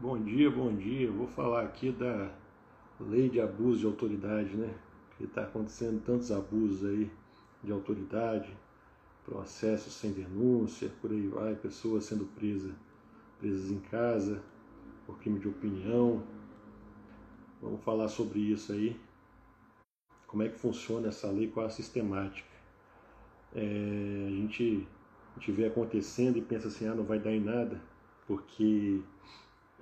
Bom dia, bom dia. Vou falar aqui da lei de abuso de autoridade, né? Que está acontecendo tantos abusos aí de autoridade, processos sem denúncia, por aí vai, pessoas sendo presas, presas em casa por crime de opinião. Vamos falar sobre isso aí. Como é que funciona essa lei, qual a sistemática. É, a, gente, a gente vê acontecendo e pensa assim, ah, não vai dar em nada, porque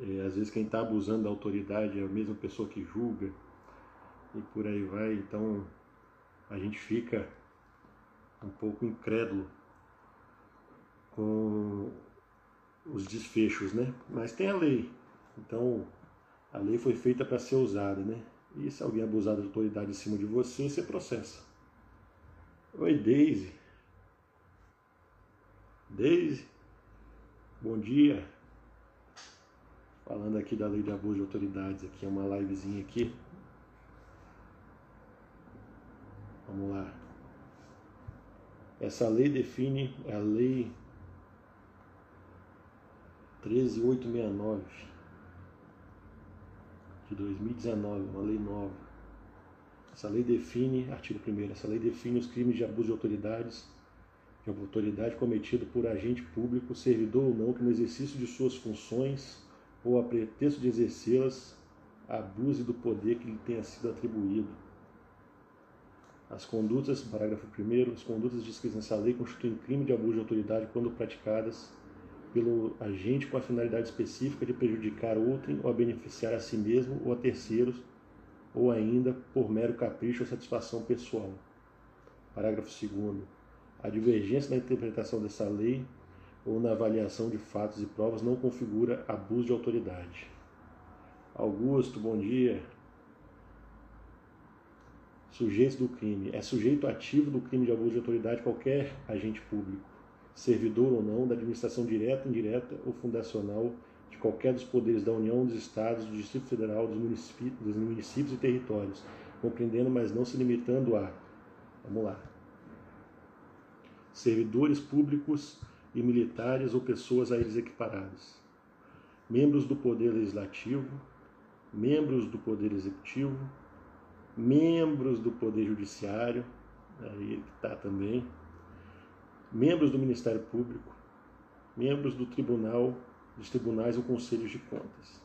é, às vezes quem está abusando da autoridade é a mesma pessoa que julga e por aí vai. Então a gente fica um pouco incrédulo com os desfechos, né? Mas tem a lei. Então a lei foi feita para ser usada, né? E se alguém abusar da autoridade em cima de você, você processa. Oi, Daisy. Daisy. Bom dia. Falando aqui da lei de abuso de autoridades, aqui é uma livezinha aqui. Vamos lá. Essa lei define a lei 13869 de 2019, uma lei nova. Essa lei define, artigo 1 essa lei define os crimes de abuso de autoridades, de autoridade cometido por agente público, servidor ou não, que no exercício de suas funções ou a pretexto de exercê-las, abuse do poder que lhe tenha sido atribuído. As condutas, parágrafo 1 as condutas descritas nessa lei constituem crime de abuso de autoridade quando praticadas pelo agente com a finalidade específica de prejudicar outrem ou a beneficiar a si mesmo ou a terceiros, ou ainda por mero capricho ou satisfação pessoal. Parágrafo 2 A divergência na interpretação dessa lei ou na avaliação de fatos e provas não configura abuso de autoridade. Augusto, bom dia. Sujeitos do crime. É sujeito ativo do crime de abuso de autoridade qualquer agente público, servidor ou não, da administração direta, indireta ou fundacional de qualquer dos poderes da União, dos Estados, do Distrito Federal, dos municípios, dos municípios e territórios, compreendendo, mas não se limitando a. Vamos lá. Servidores públicos e militares ou pessoas a eles equiparadas, membros do Poder Legislativo, membros do Poder Executivo, membros do Poder Judiciário, aí está também, membros do Ministério Público, membros do Tribunal, dos Tribunais ou Conselhos de Contas.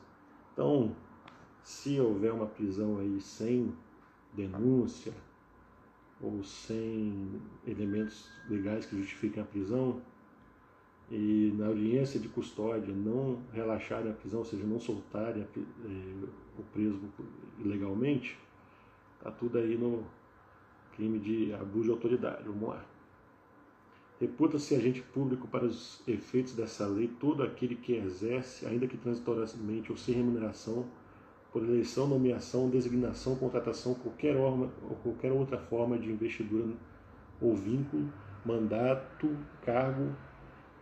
Então, se houver uma prisão aí sem denúncia ou sem elementos legais que justifiquem a prisão, e na audiência de custódia não relaxarem a prisão, ou seja, não soltarem eh, o preso ilegalmente, está tudo aí no crime de abuso de autoridade. Vamos lá. Reputa-se agente público para os efeitos dessa lei todo aquele que exerce, ainda que transitoriamente ou sem remuneração, por eleição, nomeação, designação, contratação, qualquer, forma, ou qualquer outra forma de investidura ou vínculo, mandato, cargo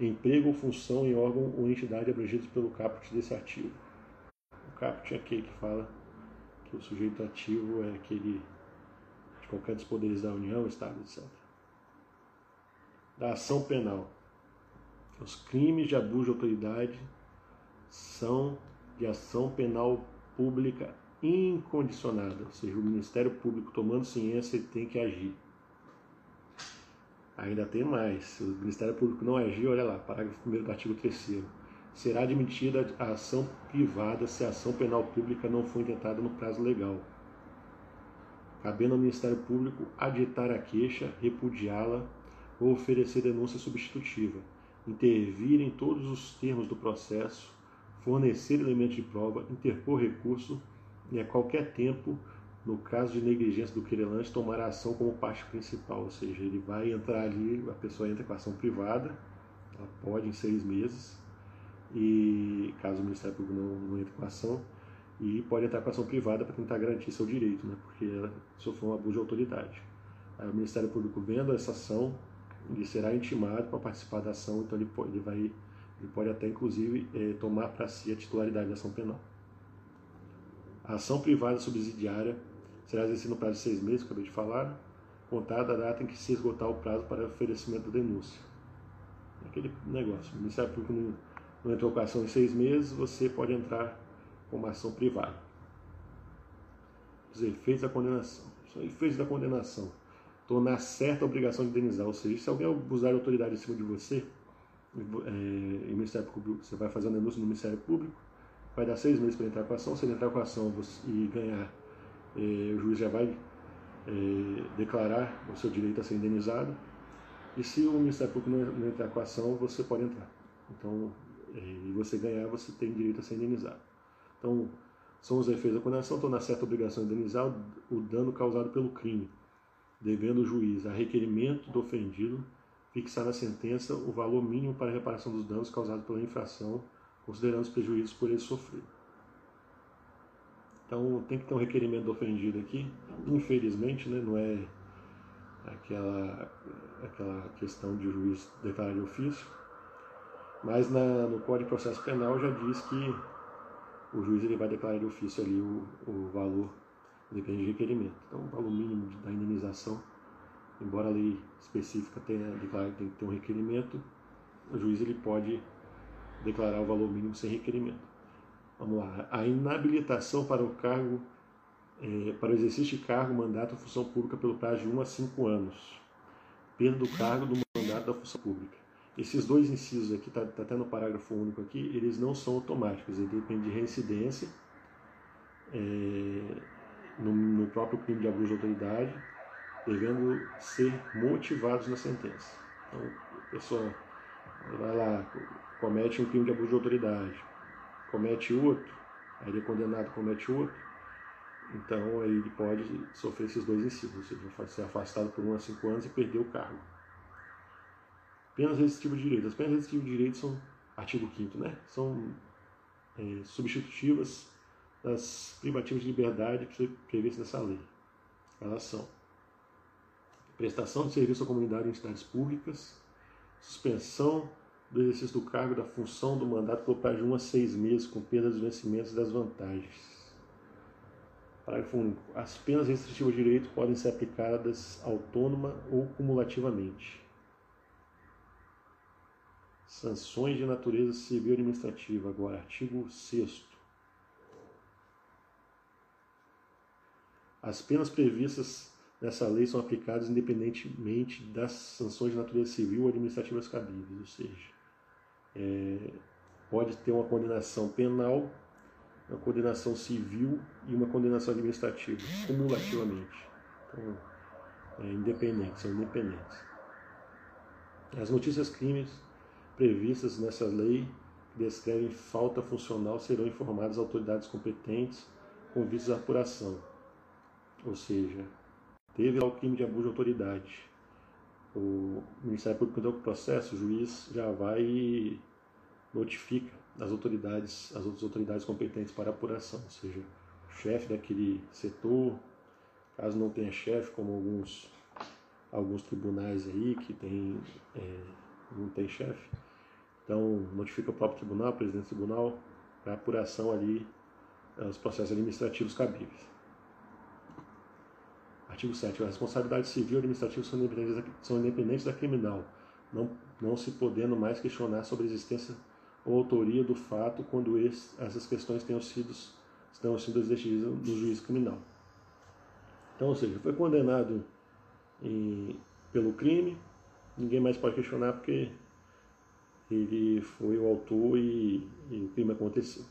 emprego ou função em órgão ou entidade abrangidos pelo caput desse artigo. O caput é aquele que fala que o sujeito ativo é aquele de qualquer dos poderes da União, Estado, etc. Da ação penal. Os crimes de abuso de autoridade são de ação penal pública incondicionada, ou seja, o Ministério Público tomando ciência tem que agir. Ainda tem mais. Se o Ministério Público não agir, olha lá, parágrafo 1 do artigo 3 será admitida a ação privada se a ação penal pública não for intentada no prazo legal. Cabendo ao Ministério Público aditar a queixa, repudiá-la ou oferecer denúncia substitutiva, intervir em todos os termos do processo, fornecer elementos de prova, interpor recurso e a qualquer tempo no caso de negligência do querelante, tomar a ação como parte principal, ou seja, ele vai entrar ali, a pessoa entra com a ação privada, ela pode em seis meses, e caso o Ministério Público não, não entre com a ação, e pode entrar com a ação privada para tentar garantir seu direito, né, porque ela sofreu um abuso de autoridade. Aí o Ministério Público vendo essa ação, ele será intimado para participar da ação, então ele pode, ele vai, ele pode até inclusive é, tomar para si a titularidade da ação penal. A ação privada subsidiária será exercida no prazo de seis meses, acabei de falar, contada a data em que se esgotar o prazo para oferecimento da denúncia. Aquele negócio, o Ministério Público não, não entrou com a ação em seis meses, você pode entrar com uma ação privada. Os efeitos da condenação. São efeitos da condenação. Tornar certa a obrigação de indenizar. Ou seja, se alguém abusar de autoridade em cima de você, é, em Ministério Público, você vai fazer uma denúncia no Ministério Público, vai dar seis meses para entrar com a ação. Se ele entrar com a ação e ganhar, é, o juiz já vai é, declarar o seu direito a ser indenizado. E se o Ministério Público não, não entrar com a ação, você pode entrar. Então, é, e você ganhar, você tem direito a ser indenizado. Então, são os efeitos da condenação, estão na certa obrigação de indenizar o dano causado pelo crime, devendo o juiz, a requerimento do ofendido, fixar na sentença o valor mínimo para a reparação dos danos causados pela infração, considerando os prejuízos por ele sofrido. Então tem que ter um requerimento do ofendido aqui. Infelizmente, né, não é aquela, aquela questão de juiz declarar de ofício, mas na, no Código de Processo Penal já diz que o juiz ele vai declarar de ofício ali o, o valor, depende de requerimento. Então, o valor mínimo da indenização, embora a lei específica tenha declarado que tem que ter um requerimento, o juiz ele pode declarar o valor mínimo sem requerimento. Vamos lá. A inabilitação para o cargo, é, para o exercício de cargo, mandato ou função pública pelo prazo de 1 a 5 anos. Perda do cargo do mandato da função pública. Esses dois incisos aqui, está tá até no parágrafo único aqui, eles não são automáticos, eles dependem de reincidência é, no, no, próprio crime de abuso de autoridade, devendo ser motivados na sentença. Então, a pessoa vai lá, comete um crime de abuso de autoridade, comete outro, aí ele é condenado comete outro, então aí ele pode sofrer esses dois incisos, ou seja, ser afastado por 1 a 5 anos e perder o cargo. Penas restritivas de direito. As penas restritivas de direito são, artigo 5 né? São é, substitutivas das privativas de liberdade previstas nessa lei. Elas são prestação de serviço à comunidade em entidades públicas, suspensão do exercício do cargo da função do mandato por prazo de 1 a 6 meses, com perda dos vencimentos e das vantagens. Parágrafo único. As penas restritivas de direito podem ser aplicadas autônoma ou cumulativamente. Sanções de natureza civil e administrativa. Agora, artigo 6. As penas previstas nessa lei são aplicadas independentemente das sanções de natureza civil ou administrativas cabíveis, ou seja, é, pode ter uma condenação penal, uma condenação civil e uma condenação administrativa, cumulativamente. Então, é independente, são independentes. As notícias crimes previstas nessa lei que descrevem falta funcional serão informadas às autoridades competentes com vistas à apuração. Ou seja, teve o crime de abuso de autoridade o Ministério Público com o processo, o juiz já vai e notifica as autoridades, as outras autoridades competentes para apuração, ou seja, o chefe daquele setor, caso não tenha chefe, como alguns, alguns tribunais aí que tem, é, não tem chefe, então notifica o próprio tribunal, o presidente do tribunal, para apuração ali os processos administrativos cabíveis. Artigo 7. A responsabilidade civil e administrativa são independentes, são independentes da criminal, não, não se podendo mais questionar sobre a existência ou autoria do fato quando esse, essas questões tenham sido, tenham sido decididas no juízo criminal. Então, ou seja, foi condenado em, pelo crime, ninguém mais pode questionar porque ele foi o autor e, e o crime aconteceu.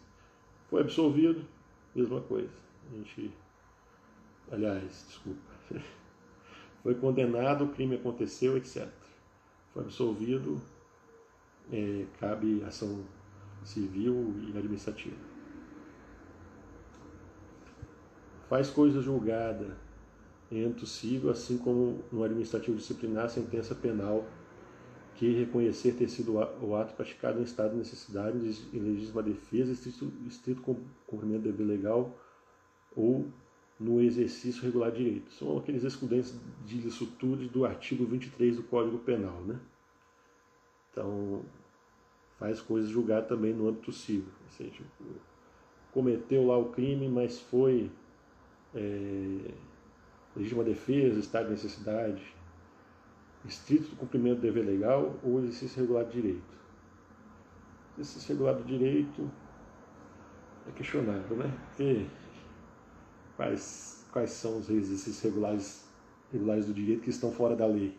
Foi absolvido, mesma coisa. A gente, aliás, desculpa, foi condenado, o crime aconteceu, etc. Foi absolvido, é, cabe ação civil e administrativa. Faz coisa julgada ente civil, assim como no administrativo disciplinar, sentença penal que reconhecer ter sido o ato praticado em estado de necessidade, em legítima defesa, estrito, estrito cumprimento do dever legal ou no exercício regular de direito. São aqueles excludentes de licitude do artigo 23 do Código Penal. Né? Então, faz coisas julgadas também no âmbito civil. Ou seja, cometeu lá o crime, mas foi é, legítima defesa, estado de necessidade, estrito cumprimento do dever legal ou exercício regular de direito. esse regulado do direito é questionável, né? Porque quais, quais são os exercícios regulares, regulares do direito que estão fora da lei?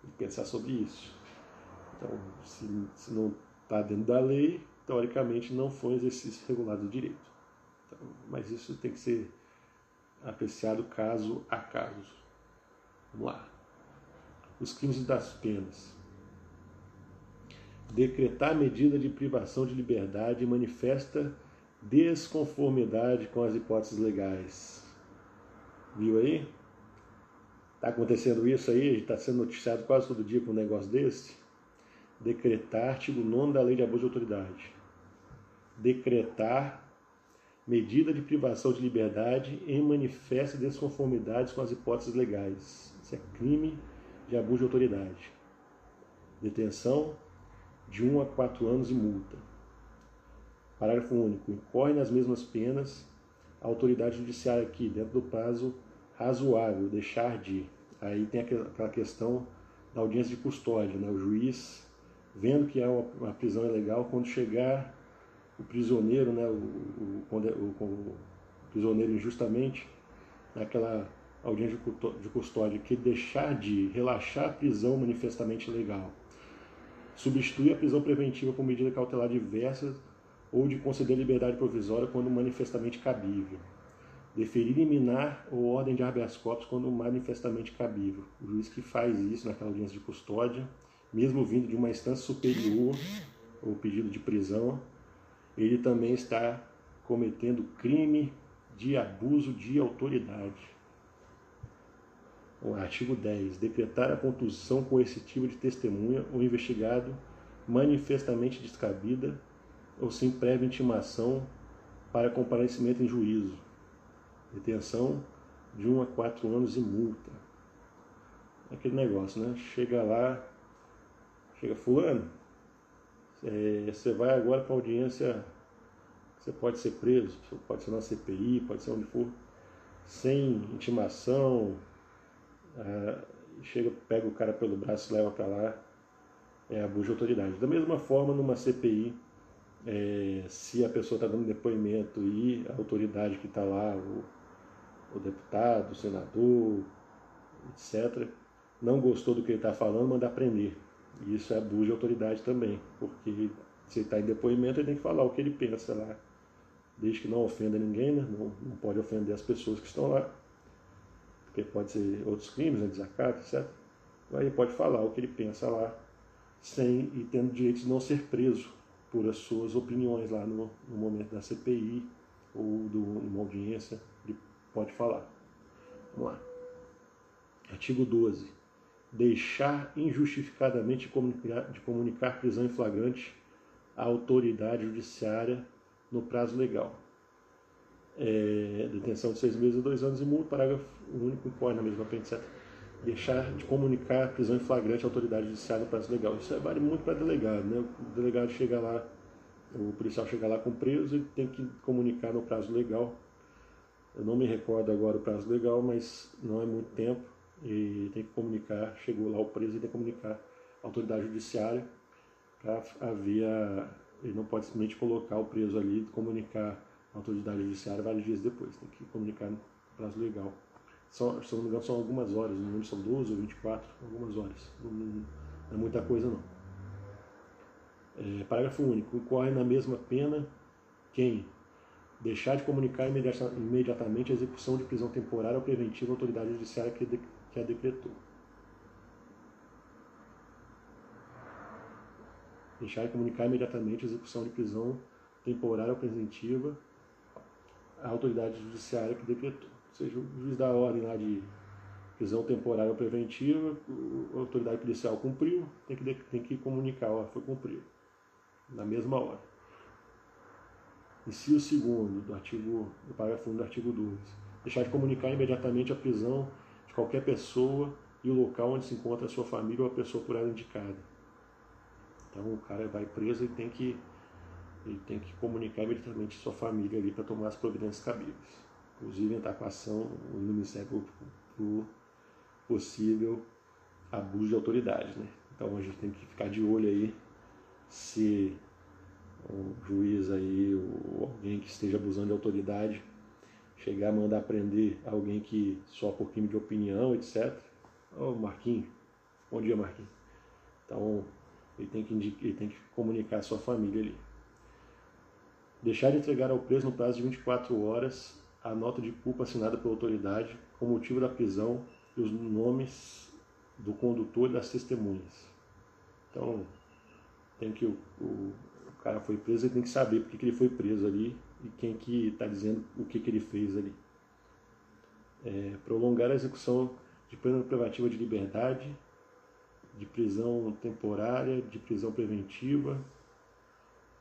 Que pensar sobre isso. Então, se, se não está dentro da lei, teoricamente não foi um exercício regular do direito. Então, mas isso tem que ser apreciado caso a caso. Vamos lá. Os crimes das penas. Decretar medida de privação de liberdade manifesta desconformidade com as hipóteses legais. Viu aí? Está acontecendo isso aí? Está sendo noticiado quase todo dia com um negócio desse? Decretar, artigo 9 da Lei de Abuso de Autoridade. Decretar medida de privação de liberdade em manifesta desconformidades com as hipóteses legais. Isso é crime de abuso de autoridade. Detenção de 1 a 4 anos e multa. Parágrafo único. Incorre nas mesmas penas a autoridade judiciária aqui, dentro do prazo razoável, deixar de. Aí tem aquela questão da audiência de custódia, né? O juiz, vendo que há uma prisão ilegal, quando chegar o prisioneiro, né, o, o, o, o prisioneiro injustamente, naquela audiência de custódia, que deixar de relaxar a prisão manifestamente ilegal, substitui a prisão preventiva por medida cautelar diversa ou de conceder liberdade provisória quando manifestamente cabível, deferir liminar ou ordem de habeas corpus quando manifestamente cabível. O juiz que faz isso naquela audiência de custódia, mesmo vindo de uma instância superior, ou pedido de prisão, ele também está cometendo crime de abuso de autoridade. O artigo 10. Decretar a contusão coercitiva de testemunha ou investigado manifestamente descabida ou sem prévia intimação para comparecimento em juízo. Detenção de 1 a 4 anos e multa. Aquele negócio, né? Chega lá, chega fulano, é, você vai agora para audiência, você pode ser preso, pode ser na CPI, pode ser onde for, sem intimação, é, chega, pega o cara pelo braço e leva para lá, é abuso de autoridade. Da mesma forma, numa CPI, é, se a pessoa está dando depoimento e a autoridade que está lá, o, o deputado, o senador, etc., não gostou do que ele está falando, manda prender. E isso é abuso de autoridade também, porque se está em depoimento, ele tem que falar o que ele pensa lá, desde que não ofenda ninguém, né? não, não pode ofender as pessoas que estão lá, porque pode ser outros crimes, né? desacato, etc. Aí ele pode falar o que ele pensa lá, sem e tendo direito de não ser preso por as suas opiniões lá no, no momento da CPI ou de uma audiência, ele pode falar. Vamos lá. Artigo 12 deixar injustificadamente de comunicar, de comunicar prisão em flagrante à autoridade judiciária no prazo legal. É, detenção de seis meses a dois anos e multa, parágrafo único incorre na mesma apêndice 7. Deixar de comunicar prisão em flagrante à autoridade judiciária no prazo legal. Isso vale muito para delegado, né? O delegado chega lá, o policial chega lá com preso, ele tem que comunicar no prazo legal. Eu não me recordo agora o prazo legal, mas não é muito tempo e tem que comunicar, chegou lá o preso e tem que comunicar à autoridade judiciária para haver a, ele não pode simplesmente colocar o preso ali e comunicar à autoridade judiciária vários dias depois, tem que comunicar no prazo legal. São, se não me engano, são algumas horas, não são 12 ou 24, algumas horas, não, não é muita coisa não. É, parágrafo único, incorre na mesma pena quem deixar de comunicar imediatamente a execução de prisão temporária ou preventiva à autoridade judiciária que que a decretou. Deixar de comunicar imediatamente a execução de prisão temporária ou preventiva à autoridade judiciária que decretou. Seja, o juiz da ordem lá de prisão temporária ou preventiva, a autoridade policial cumpriu, tem que, tem que comunicar, ó, foi cumprido, na mesma hora. Inciso segundo do artigo, do parágrafo 1 do artigo 2. Deixar de comunicar imediatamente a prisão qualquer pessoa e o local onde se encontra a sua família ou a pessoa por ela indicada. Então o cara vai preso e tem que ele tem que comunicar imediatamente a sua família ali para tomar as providências cabíveis. Inclusive entrar com ação no Ministério Público por possível abuso de autoridade. Né? Então a gente tem que ficar de olho aí se um juiz aí, ou alguém que esteja abusando de autoridade, chegar a mandar prender alguém que só por crime de opinião, etc. Ô oh, Marquinhos, bom dia Marquinhos. Então ele tem, que indicar, ele tem que comunicar a sua família ali. Deixar de entregar ao preso no prazo de 24 horas a nota de culpa assinada pela autoridade com motivo da prisão e os nomes do condutor e das testemunhas. Então, tem que o, o, o cara foi preso, ele tem que saber porque que ele foi preso ali e quem que está dizendo o que, que ele fez ali. É, prolongar a execução de pena privativa de liberdade, de prisão temporária, de prisão preventiva,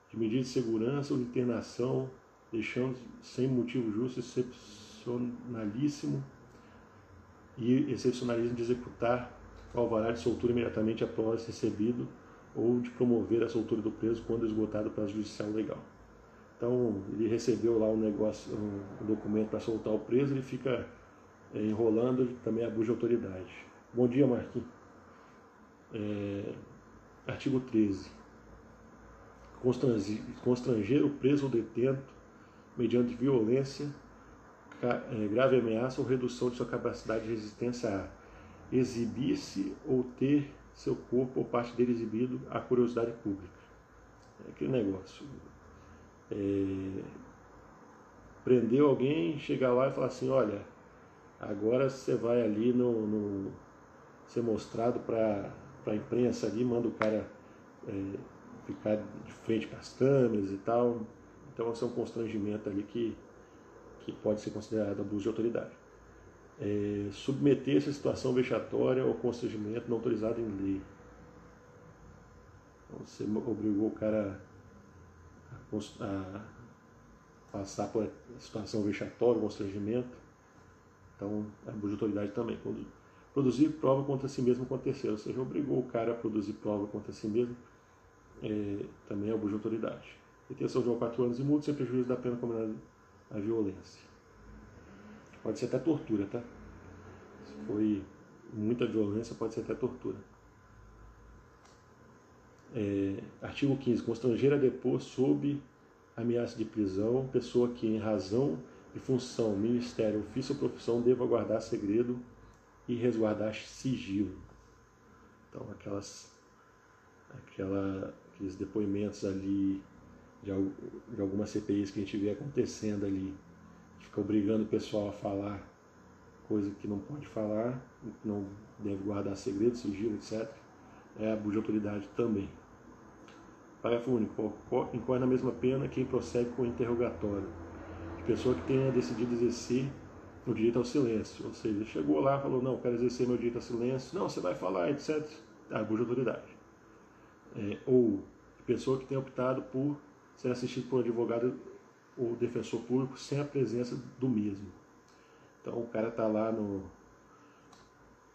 de medida de segurança ou de internação, deixando sem motivo justo, excepcionalíssimo e excepcionalismo de executar o alvará de soltura imediatamente após recebido ou de promover a soltura do preso quando esgotado prazo judicial legal. Então, ele recebeu lá um negócio, um documento para soltar o preso, ele fica é, enrolando, ele também abusa de autoridade. Bom dia, Marquinhos. É, artigo 13. Constranger o preso ou detento mediante violência, é, grave ameaça ou redução de sua capacidade de resistência a exibir-se ou ter seu corpo ou parte dele exibido à curiosidade pública. É aquele negócio. É, alguém, chegar lá e falar assim, olha, agora você vai ali no, no ser mostrado para a imprensa ali, manda o cara é, ficar de frente para as câmeras e tal. Então, esse é um constrangimento ali que, que pode ser considerado abuso de autoridade. É, submeter essa situação vexatória ao constrangimento não autorizado em lei. Então, você obrigou o cara a, a passar por situação vexatória, constrangimento. Então, abuso de autoridade também. Produzir prova contra si mesmo terceiro, ou seja, obrigou o cara a produzir prova contra si mesmo, é, também é abuso de autoridade. Detenção de 4 anos e multa sem prejuízo da pena combinada à violência. Pode ser até tortura, tá? Se foi muita violência, pode ser até tortura. É, artigo 15. Constranger a depor sob ameaça de prisão pessoa que, em razão de função, ministério, ofício ou profissão, deva guardar segredo e resguardar sigilo. Então, aquelas, aquela, aqueles depoimentos ali de, de algumas CPIs que a gente vê acontecendo ali, fica obrigando o pessoal a falar coisa que não pode falar, não deve guardar segredo, sigilo, etc. É abuso de autoridade também. Parágrafo único. Incorre na mesma pena quem prossegue com o interrogatório. De pessoa que tenha decidido exercer o direito ao silêncio. Ou seja, chegou lá falou, não, quero exercer meu direito ao silêncio. Não, você vai falar, etc. Abuso de autoridade. É, ou pessoa que tenha optado por ser assistido por um advogado ou defensor público sem a presença do mesmo. Então o cara está lá no,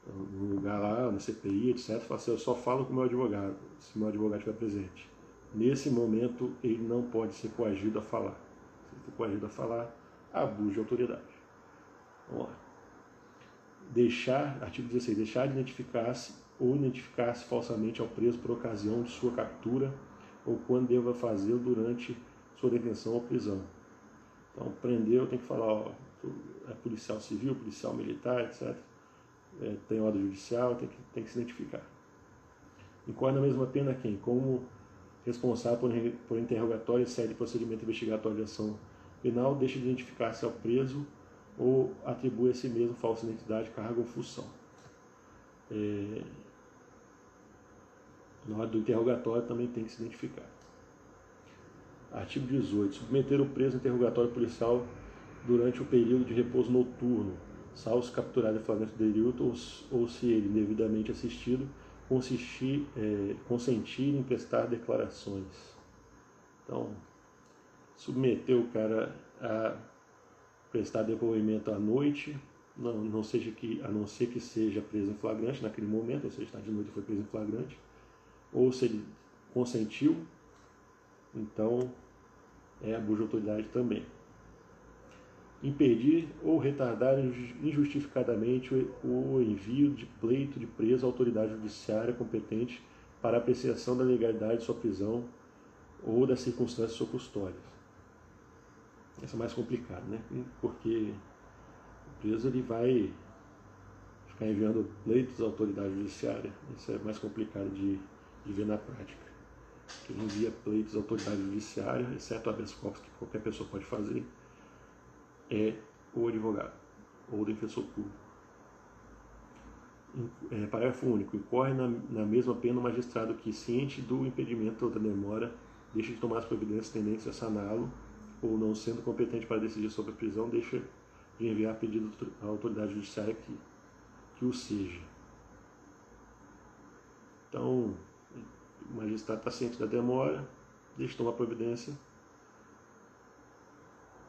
no, lugar lá, na CPI, etc. Fala assim, eu só falo com o meu advogado, se meu advogado estiver presente. Nesse momento ele não pode ser coagido a falar. Se ele for coagido a falar, abuso de autoridade. Vamos lá. Deixar, artigo 16, deixar de identificar-se ou identificar-se falsamente ao preso por ocasião de sua captura ou quando deva fazê-lo durante sua detenção ou prisão. Então, prendeu, tem que falar, ó, é policial civil, policial militar, etc. É, tem ordem judicial, tem que, tem que se identificar. Incorre na mesma pena quem? Como responsável por, por interrogatório série procedimento investigatório de ação penal, deixa de identificar-se ao preso ou atribui a si mesmo falsa identidade, cargo ou função. É, na hora do interrogatório também tem que se identificar. Artigo 18. Submeter o preso a interrogatório policial durante o período de repouso noturno, salvo se capturado em flagrante delito ou, ou se ele, devidamente assistido, consistir, é, consentir em prestar declarações. Então, submeter o cara a prestar depoimento à noite, não, não seja que, a não ser que seja preso em flagrante naquele momento, ou seja, está de noite e foi preso em flagrante, ou se ele consentiu, então é abuso de autoridade também. Impedir ou retardar injustificadamente o envio de pleito de preso à autoridade judiciária competente para apreciação da legalidade de sua prisão ou das circunstâncias ou custódias. Essa é mais complicada, né? Porque o preso ele vai ficar enviando pleitos à autoridade judiciária. Isso é mais complicado de, de ver na prática. Quem envia pleitos à autoridade judiciária, exceto habeas corpus que qualquer pessoa pode fazer, é o advogado ou o defensor público. É, parágrafo único. Incorre na, na mesma pena o magistrado que, ciente do impedimento ou da demora, deixa de tomar as providências tendentes a saná-lo ou não sendo competente para decidir sobre a prisão, deixa de enviar pedido à autoridade judiciária que, que o seja. Então, o magistrado está ciente da demora, deixa de tomar providência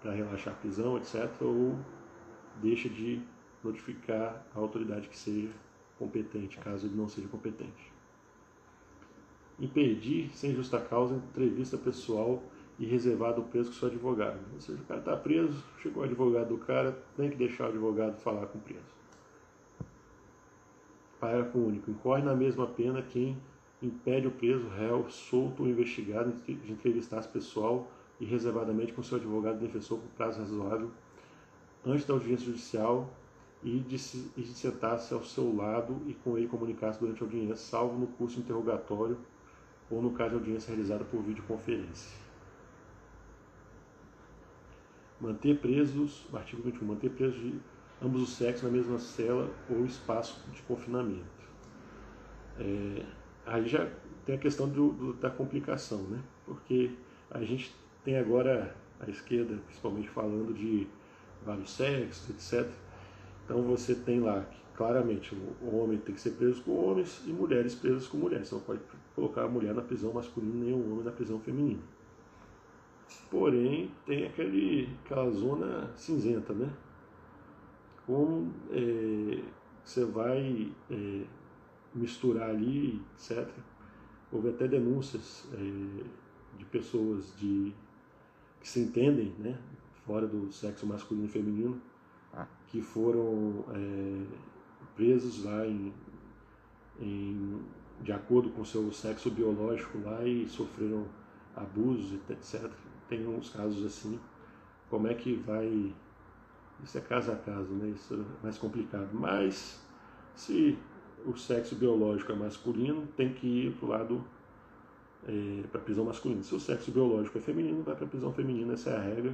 para relaxar a prisão, etc., ou deixa de notificar a autoridade que seja competente, caso ele não seja competente. Impedir, sem justa causa, entrevista pessoal e reservado o preso com seu advogado. Ou seja, o cara está preso, chegou o advogado do cara, tem que deixar o advogado falar com o preso. Parágrafo único. Incorre na mesma pena quem impede o preso, réu, solto ou investigado de entrevistar-se pessoal e reservadamente com seu advogado defensor por prazo razoável antes da audiência judicial e de, se, de sentar-se ao seu lado e com ele comunicar-se durante a audiência, salvo no curso interrogatório ou no caso de audiência realizada por videoconferência. Manter presos, artigo 21, manter presos de ambos os sexos na mesma cela ou espaço de confinamento. É, aí já tem a questão do, do, da complicação, né? Porque a gente tem agora a esquerda, principalmente falando de vários sexos, etc. Então você tem lá que claramente o homem tem que ser preso com homens e mulheres presas com mulheres. Você não pode colocar a mulher na prisão masculina nem o homem na prisão feminina. Porém, tem aquele, aquela zona cinzenta, né? Como é, você vai é, misturar ali, etc. Houve até denúncias é, de pessoas de, que se entendem, né? Fora do sexo masculino e feminino, ah. que foram é, presos lá em, em, de acordo com seu sexo biológico lá e sofreram abusos, etc tem uns casos assim, como é que vai. Isso é caso a caso, né? Isso é mais complicado. Mas se o sexo biológico é masculino, tem que ir para o lado é, para a prisão masculina. Se o sexo biológico é feminino, vai para a prisão feminina, essa é a regra.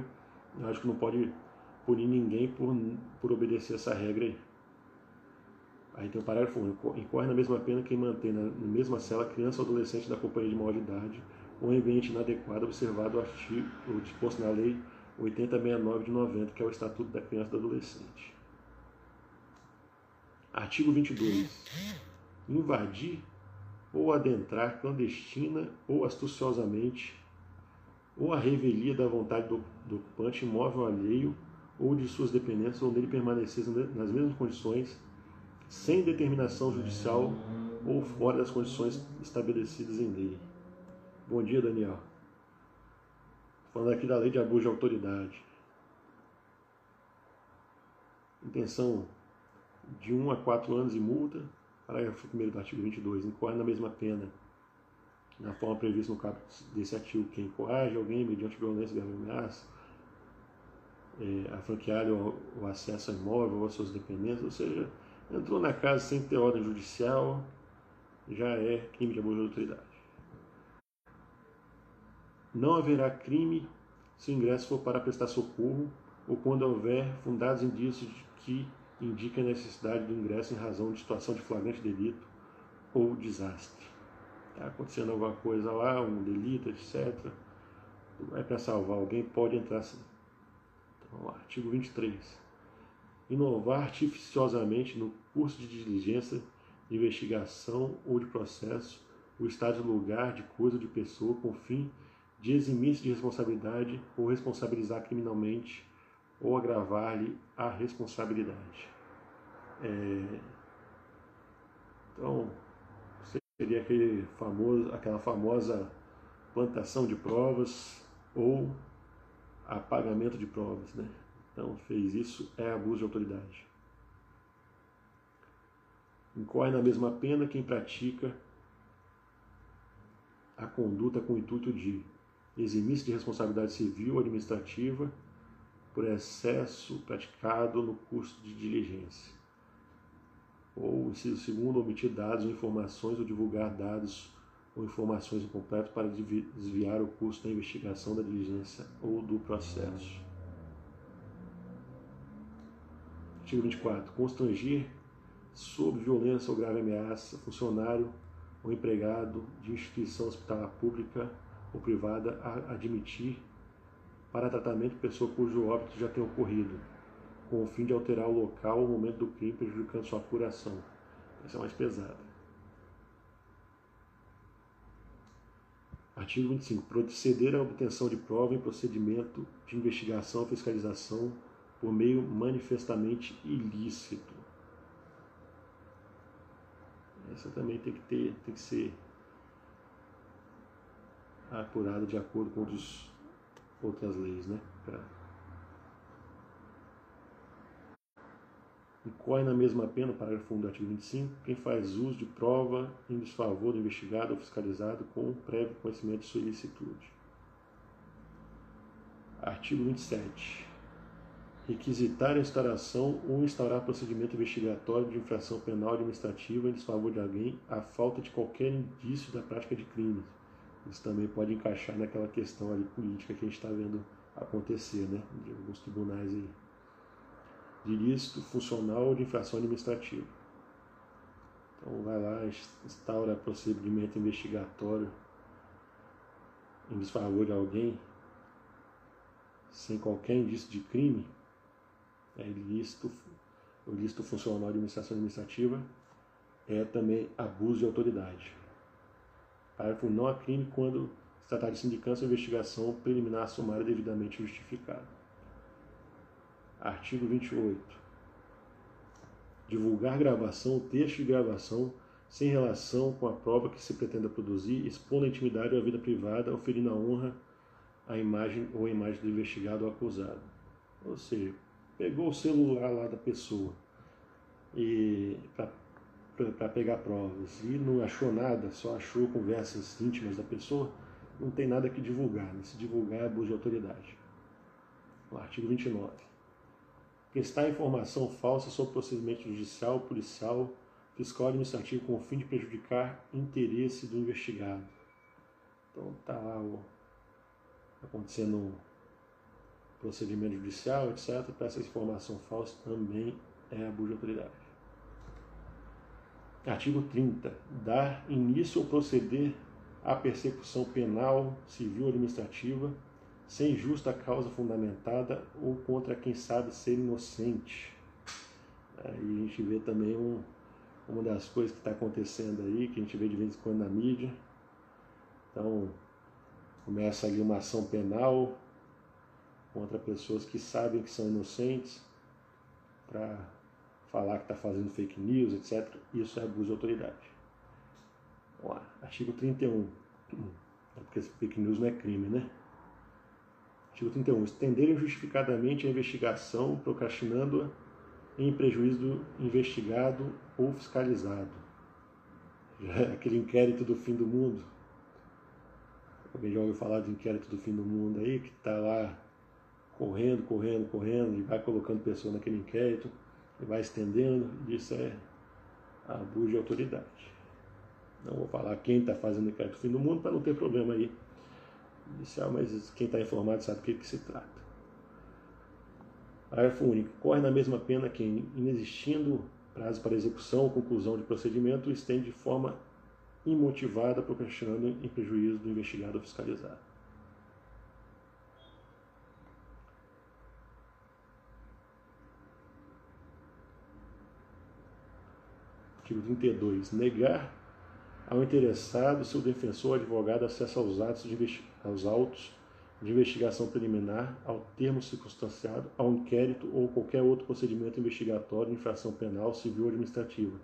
Eu acho que não pode punir ninguém por, por obedecer essa regra aí. Aí tem o parágrafo 1. Incorre na mesma pena quem mantém na, na mesma cela criança ou adolescente da companhia de maior de idade um ambiente inadequado observado o artigo disposto na Lei 8069 de 90, que é o Estatuto da Criança e do Adolescente. Artigo 22. Invadir ou adentrar clandestina ou astuciosamente ou a revelia da vontade do, do ocupante imóvel alheio ou de suas dependências ou nele permanecer nas mesmas condições sem determinação judicial ou fora das condições estabelecidas em lei. Bom dia, Daniel. Falando aqui da lei de abuso de autoridade. Intenção de 1 a 4 anos e multa. Parágrafo 1 do artigo 22. Incorre na mesma pena, na forma prevista no caput desse artigo, quem coage alguém mediante violência e ameaça, é, a franquear o, o acesso ao imóvel ou às suas dependências, ou seja, entrou na casa sem ter ordem judicial, já é crime de abuso de autoridade. Não haverá crime se o ingresso for para prestar socorro ou quando houver fundados indícios de que indiquem a necessidade do ingresso em razão de situação de flagrante delito ou desastre. Está acontecendo alguma coisa lá, um delito, etc. Vai para salvar alguém, pode entrar sim. Então, artigo 23. Inovar artificiosamente no curso de diligência, de investigação ou de processo o estado de lugar, de coisa, de pessoa, com fim de eximir-se de responsabilidade ou responsabilizar criminalmente ou agravar-lhe a responsabilidade. É... Então, seria aquele famoso, aquela famosa plantação de provas ou apagamento de provas. Né? Então, fez isso, é abuso de autoridade. Incorre na mesma pena quem pratica a conduta com o intuito de eximir-se de responsabilidade civil ou administrativa por excesso praticado no curso de diligência. Ou, inciso segundo, omitir dados ou informações ou divulgar dados ou informações incompletas para desviar o custo da investigação da diligência ou do processo. Artigo 24. Constranger sob violência ou grave ameaça funcionário ou empregado de instituição hospitalar pública ou privada a admitir para tratamento pessoa cujo óbito já tenha ocorrido, com o fim de alterar o local ou momento do crime, prejudicando sua apuração. Essa é mais pesada. Artigo 25. Proceder à obtenção de prova em procedimento de investigação ou fiscalização por meio manifestamente ilícito. Essa também tem que ter, tem que ser apurada de acordo com as outras leis, né? Pra... Incorre na mesma pena, parágrafo 1 do artigo 25, quem faz uso de prova em desfavor do investigado ou fiscalizado com prévio conhecimento de sua ilicitude. Artigo 27 requisitar a instauração ou instaurar procedimento investigatório de infração penal administrativa em desfavor de alguém à falta de qualquer indício da prática de crime. Isso também pode encaixar naquela questão ali política que a gente está vendo acontecer, né, de alguns tribunais aí, de ilícito funcional ou de infração administrativa. Então vai lá, instaura procedimento investigatório em desfavor de alguém sem qualquer indício de crime, é ilícito, o ilícito funcional de administração administrativa é também abuso de autoridade. Parágrafo não há crime quando se tratar de sindicância ou investigação preliminar sumária devidamente justificada. Artigo 28. Divulgar gravação texto de gravação sem relação com a prova que se pretenda produzir, expondo a intimidade ou a vida privada, oferindo a honra à imagem ou à imagem do investigado ou acusado. Ou seja, pegou o celular lá da pessoa e para pegar provas e não achou nada, só achou conversas íntimas da pessoa, não tem nada que divulgar. Né? Se divulgar é abuso de autoridade. O artigo 29. Prestar informação falsa sobre procedimento judicial, policial, fiscal administrativo com o fim de prejudicar interesse do investigado. Então tá lá acontecendo procedimento judicial, etc., para essa informação falsa também é abuso de autoridade. Artigo 30. Dar início ou proceder à persecução penal, civil ou administrativa sem justa causa fundamentada ou contra quem sabe ser inocente. Aí a gente vê também um, uma das coisas que está acontecendo aí, que a gente vê de vez em quando na mídia. Então, começa ali uma ação penal, contra pessoas que sabem que são inocentes para falar que está fazendo fake news, etc. Isso é abuso de autoridade. Vamos lá, artigo 31. É porque fake news não é crime, né? Artigo 31. Estender injustificadamente a investigação, procrastinando-a em prejuízo do investigado ou fiscalizado. É aquele inquérito do fim do mundo. Alguém já ouviu falar do inquérito do fim do mundo aí, que está lá correndo, correndo, correndo, e vai colocando pessoa naquele inquérito, e vai estendendo, isso é abuso de autoridade. Não vou falar quem está fazendo o fim do mundo para não ter problema aí inicial, mas quem está informado sabe do que, que se trata. Parágrafo único. Corre na mesma pena quem, inexistindo prazo para execução ou conclusão de procedimento, estende de forma imotivada, procrastinando em prejuízo do investigado ou fiscalizado. Artigo 32. Negar ao interessado, seu defensor ou advogado acesso aos atos, de aos autos de investigação preliminar, ao termo circunstanciado, ao inquérito ou qualquer outro procedimento investigatório de infração penal, civil ou administrativa,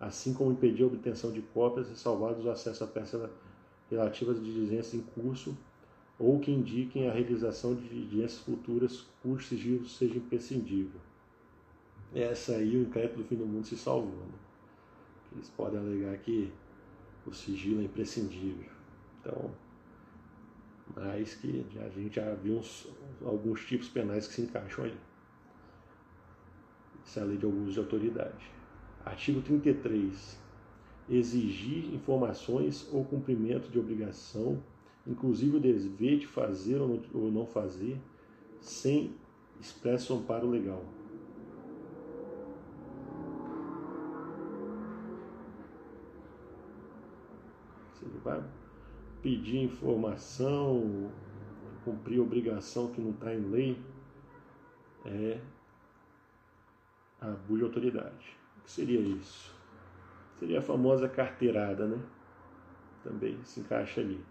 assim como impedir a obtenção de cópias e salvados o acesso a peças relativas a diligências em curso ou que indiquem a realização de diligências futuras cujo sigilo seja imprescindível. Essa aí, o inquérito do fim do mundo se salvou. Né? Eles podem alegar que o sigilo é imprescindível. Então, mas que a gente já viu uns, alguns tipos penais que se encaixam ali. Essa é a lei de abuso de autoridade. Artigo 33. Exigir informações ou cumprimento de obrigação, inclusive o dever de fazer ou não fazer, sem expresso amparo legal. Vai pedir informação, cumprir obrigação que não está em lei, é abuso de autoridade. O que seria isso? Seria a famosa carteirada, né? Também se encaixa ali.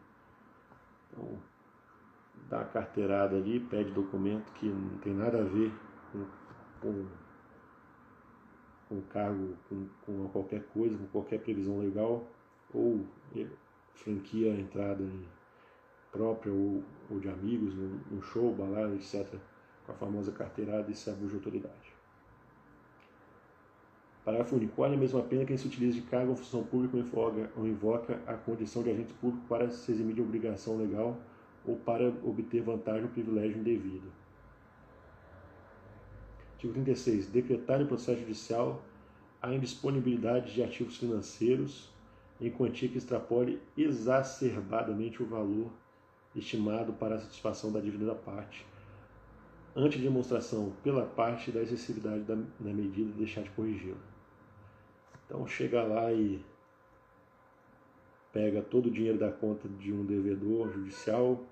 Então, dá a carteirada ali, pede documento que não tem nada a ver com, com, com cargo, com, com qualquer coisa, com qualquer previsão legal, ou franquia entrada própria ou, ou de amigos, no, show, balada, etc., com a famosa carteirada, é abuso de autoridade. Parágrafo único. Olha a mesma pena quem se utiliza de cargo ou função pública ou invoca, ou invoca a condição de agente público para se eximir de obrigação legal ou para obter vantagem ou privilégio indevido. Artigo 36. Decretar em processo judicial a indisponibilidade de ativos financeiros em quantia que extrapole exacerbadamente o valor estimado para a satisfação da dívida da parte, ante demonstração pela parte da excessividade da, da medida deixar de corrigi-la. Então chega lá e pega todo o dinheiro da conta de um devedor judicial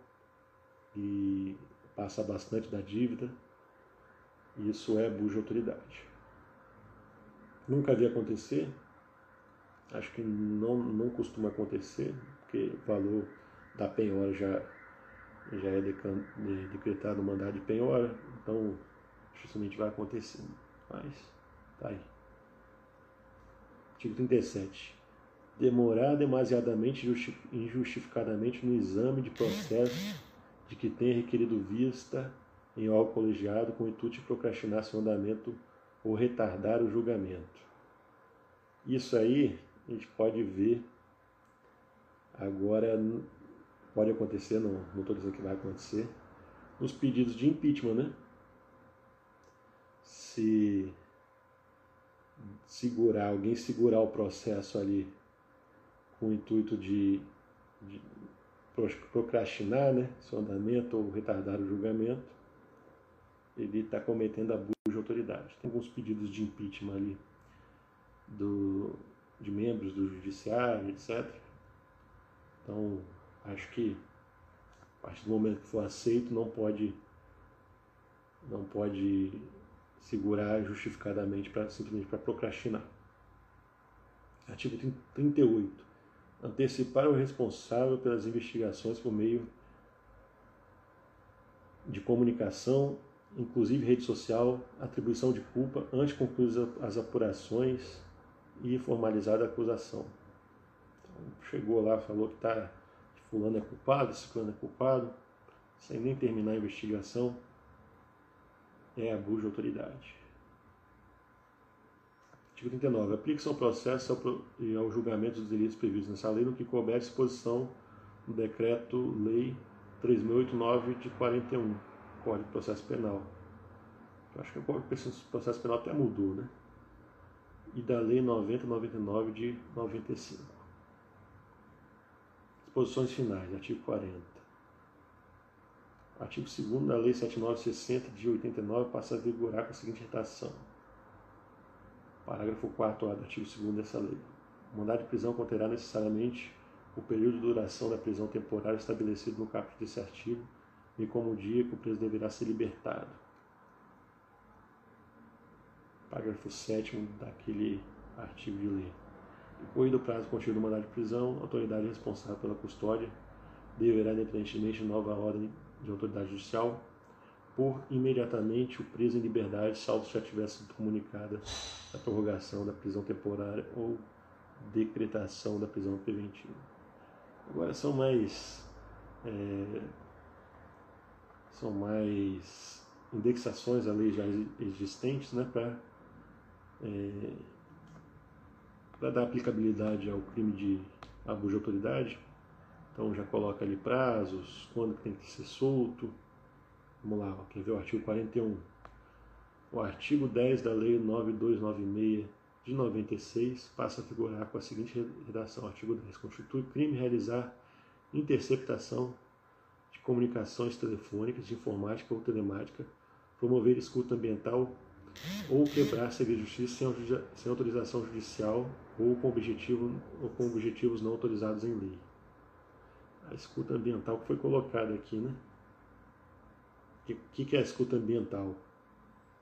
e passa bastante da dívida. Isso é de autoridade. Nunca vi acontecer, acho que não, não costuma acontecer, porque o valor da penhora já, já é decretado o mandado de penhora, então dificilmente vai acontecer. Mas tá aí. Artigo 37. Demorar demasiadamente injustificadamente no exame de processo de que tenha requerido vista em órgão colegiado com o intuito de procrastinar seu andamento ou retardar o julgamento. Isso aí a gente pode ver agora, pode acontecer, não estou dizendo que vai acontecer, nos pedidos de impeachment, né? Se segurar, alguém segurar o processo ali com o intuito de, de procrastinar né, seu andamento ou retardar o julgamento, ele está cometendo abuso de autoridade. Tem alguns pedidos de impeachment ali do, de membros do judiciário, etc. Então, acho que a partir do momento que for aceito, não pode não pode segurar justificadamente para simplesmente para procrastinar. Artigo 38. Antecipar o responsável pelas investigações por meio de comunicação, inclusive rede social, atribuição de culpa antes de concluir as apurações e formalizada a acusação. Então, chegou lá, falou que tá, fulano é culpado, esse fulano é culpado, sem nem terminar a investigação, é abuso de autoridade. Artigo 39. Aplica-se ao processo e ao julgamento dos delitos previstos nessa lei no que couber disposição do Decreto-Lei 3.089 de 41, Código de Processo Penal. Eu acho que o Código de Processo Penal até mudou, né? E da Lei 9099 de 95. Disposições finais, artigo 40. Artigo 2 da Lei 7960 de 89 passa a vigorar com a seguinte redação. Parágrafo 4 do artigo 2 dessa lei. O mandado de prisão conterá necessariamente o período de duração da prisão temporária estabelecido no capítulo desse artigo, bem como o dia que o preso deverá ser libertado parágrafo 7 daquele artigo de lei. Depois do prazo contido no mandado de prisão, a autoridade responsável pela custódia deverá, independentemente de nova ordem de autoridade judicial, pôr imediatamente o preso em liberdade, salvo já tivesse sido comunicada a prorrogação da prisão temporária ou decretação da prisão preventiva. Agora são mais é, são mais indexações a leis já existentes, né, para é, para dar aplicabilidade ao crime de abuso de autoridade. Então já coloca ali prazos, quando tem que ser solto. Vamos lá, quer ver o artigo 41. O artigo 10 da Lei 9296 de 96 passa a figurar com a seguinte redação: artigo 10. Constitui crime realizar interceptação de comunicações telefônicas, de informática ou telemática, promover escuta ambiental ou quebrar segredo de justiça sem, sem autorização judicial ou com, objetivo, ou com objetivos não autorizados em lei. A escuta ambiental que foi colocada aqui, né? O que, que é a escuta ambiental?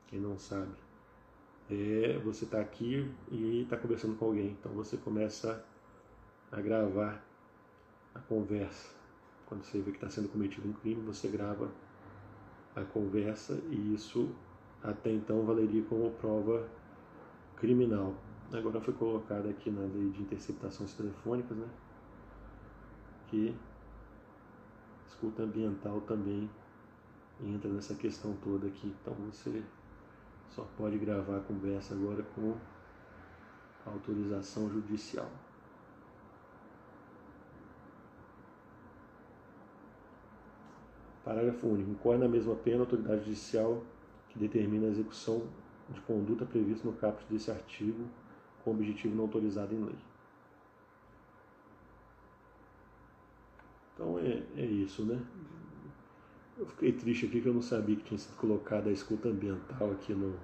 Quem não sabe. É você está aqui e está conversando com alguém. Então você começa a gravar a conversa. Quando você vê que está sendo cometido um crime, você grava a conversa e isso até então valeria como prova criminal. Agora foi colocado aqui na lei de interceptações telefônicas, né? Que escuta ambiental também entra nessa questão toda aqui. Então você só pode gravar a conversa agora com autorização judicial. Parágrafo único. Incorre na mesma pena a autoridade judicial determina a execução de conduta prevista no caput desse artigo com objetivo não autorizado em lei. Então é, é isso, né? Eu fiquei triste aqui que eu não sabia que tinha sido colocada a escuta ambiental aqui no.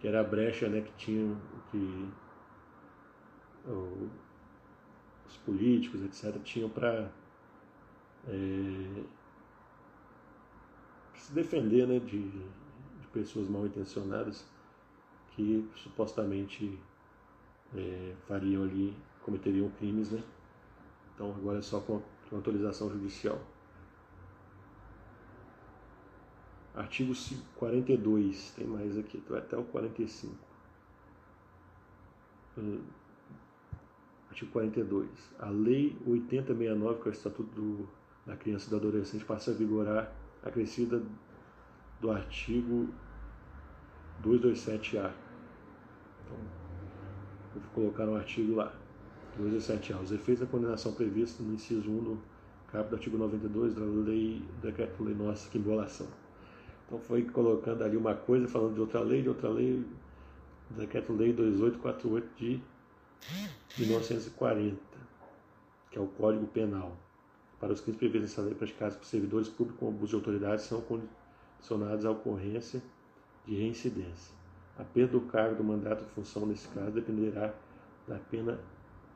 que era a brecha né, que tinha que os políticos, etc., tinham para é, se defender né, de, de pessoas mal intencionadas que supostamente é, fariam ali, cometeriam crimes, né? Então agora é só com, com autorização judicial. Artigo 42, tem mais aqui, vai até o 45. Hum, artigo 42. A Lei 8069, que é o Estatuto do, da Criança e do Adolescente, passa a vigorar acrescida do artigo 227A. Então, vou colocar um artigo lá. 227A. Os efeitos da condenação prevista no inciso 1 do caput do artigo 92 da lei, decreto-lei nossa, que embolação. Então foi colocando ali uma coisa, falando de outra lei, de outra lei, decreto-lei 2848 de 1940, que é o Código Penal para os crimes previstos nessa lei praticados por servidores públicos com abuso de autoridade são condicionados à ocorrência de reincidência. A perda do cargo do mandato de função nesse caso dependerá da pena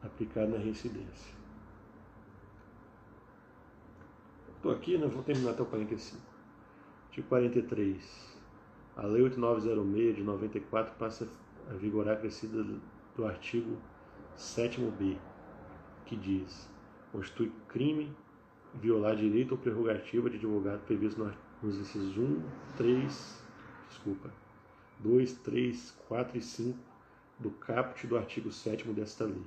aplicada na reincidência. Estou aqui, né? vou terminar até o 45. Artigo 43. A Lei 8906 de 94 passa a vigorar crescida do artigo 7b, que diz: constitui crime violar direito ou prerrogativa de advogado previsto nos incisos 1, 3, desculpa, 2, 3, 4 e 5 do caput do artigo 7 desta lei.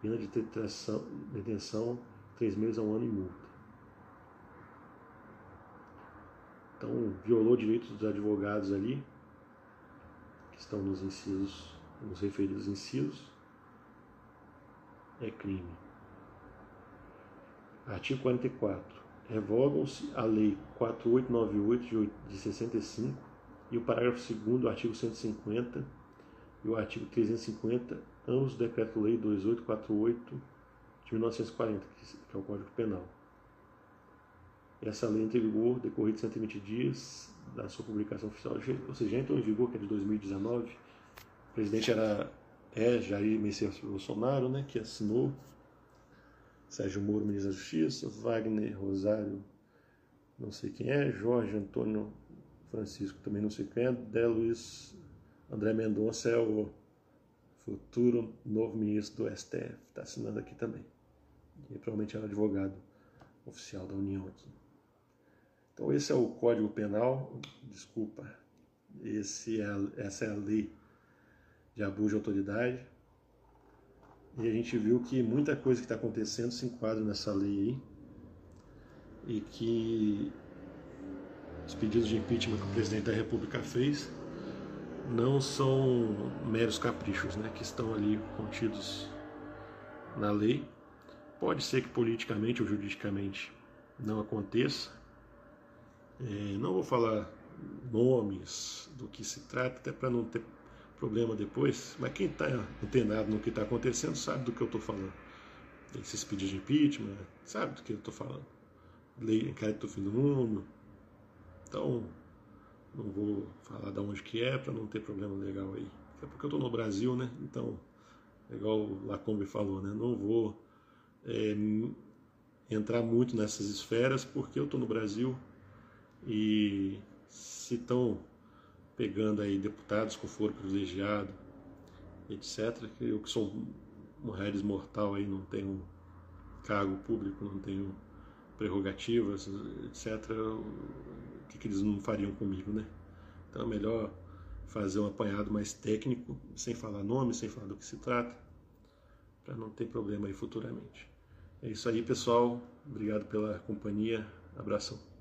Pena de detenção, detenção 3 meses a um ano e multa. Então, violou direitos dos advogados ali, que estão nos incisos, nos referidos incisos, é crime. Artigo 44. Revogam-se a Lei 4898 de 65 e o parágrafo 2 do artigo 150 e o artigo 350, ambos do Decreto-Lei 2848 de 1940, que é o Código Penal. Essa lei entra em vigor decorrido de 120 dias da sua publicação oficial, ou seja, entrou em vigor, que é de 2019. O presidente era é Jair Messias Bolsonaro, né, que assinou Sérgio Moro, ministro da Justiça, Wagner Rosário, não sei quem é, Jorge Antônio Francisco, também não sei quem é, Dé Luiz André Mendonça é o futuro novo ministro do STF, está assinando aqui também. E provavelmente é o advogado oficial da União aqui. Então esse é o Código Penal, desculpa, esse é, essa é a lei de abuso de autoridade. E a gente viu que muita coisa que está acontecendo se enquadra nessa lei aí. E que os pedidos de impeachment que o presidente da República fez não são meros caprichos, né, que estão ali contidos na lei, Pode ser que politicamente ou juridicamente não aconteça. É, não vou falar nomes do que se trata, até para não ter problema depois, mas quem está antenado no que está acontecendo sabe do que eu estou falando. Esses pedidos de impeachment, sabe do que eu estou falando. Lei inquérito do fim do mundo. Então, não vou falar de onde que é para não ter problema legal aí. É porque eu estou no Brasil, né? Então, igual o Lacombe falou, né? Não vou é, entrar muito nessas esferas porque eu estou no Brasil e se estão pegando aí deputados com foro privilegiado, etc. Eu que sou um réis mortal aí, não tenho cargo público, não tenho prerrogativas, etc. O que, que eles não fariam comigo, né? Então é melhor fazer um apanhado mais técnico, sem falar nome, sem falar do que se trata, para não ter problema aí futuramente. É isso aí, pessoal. Obrigado pela companhia. Abração.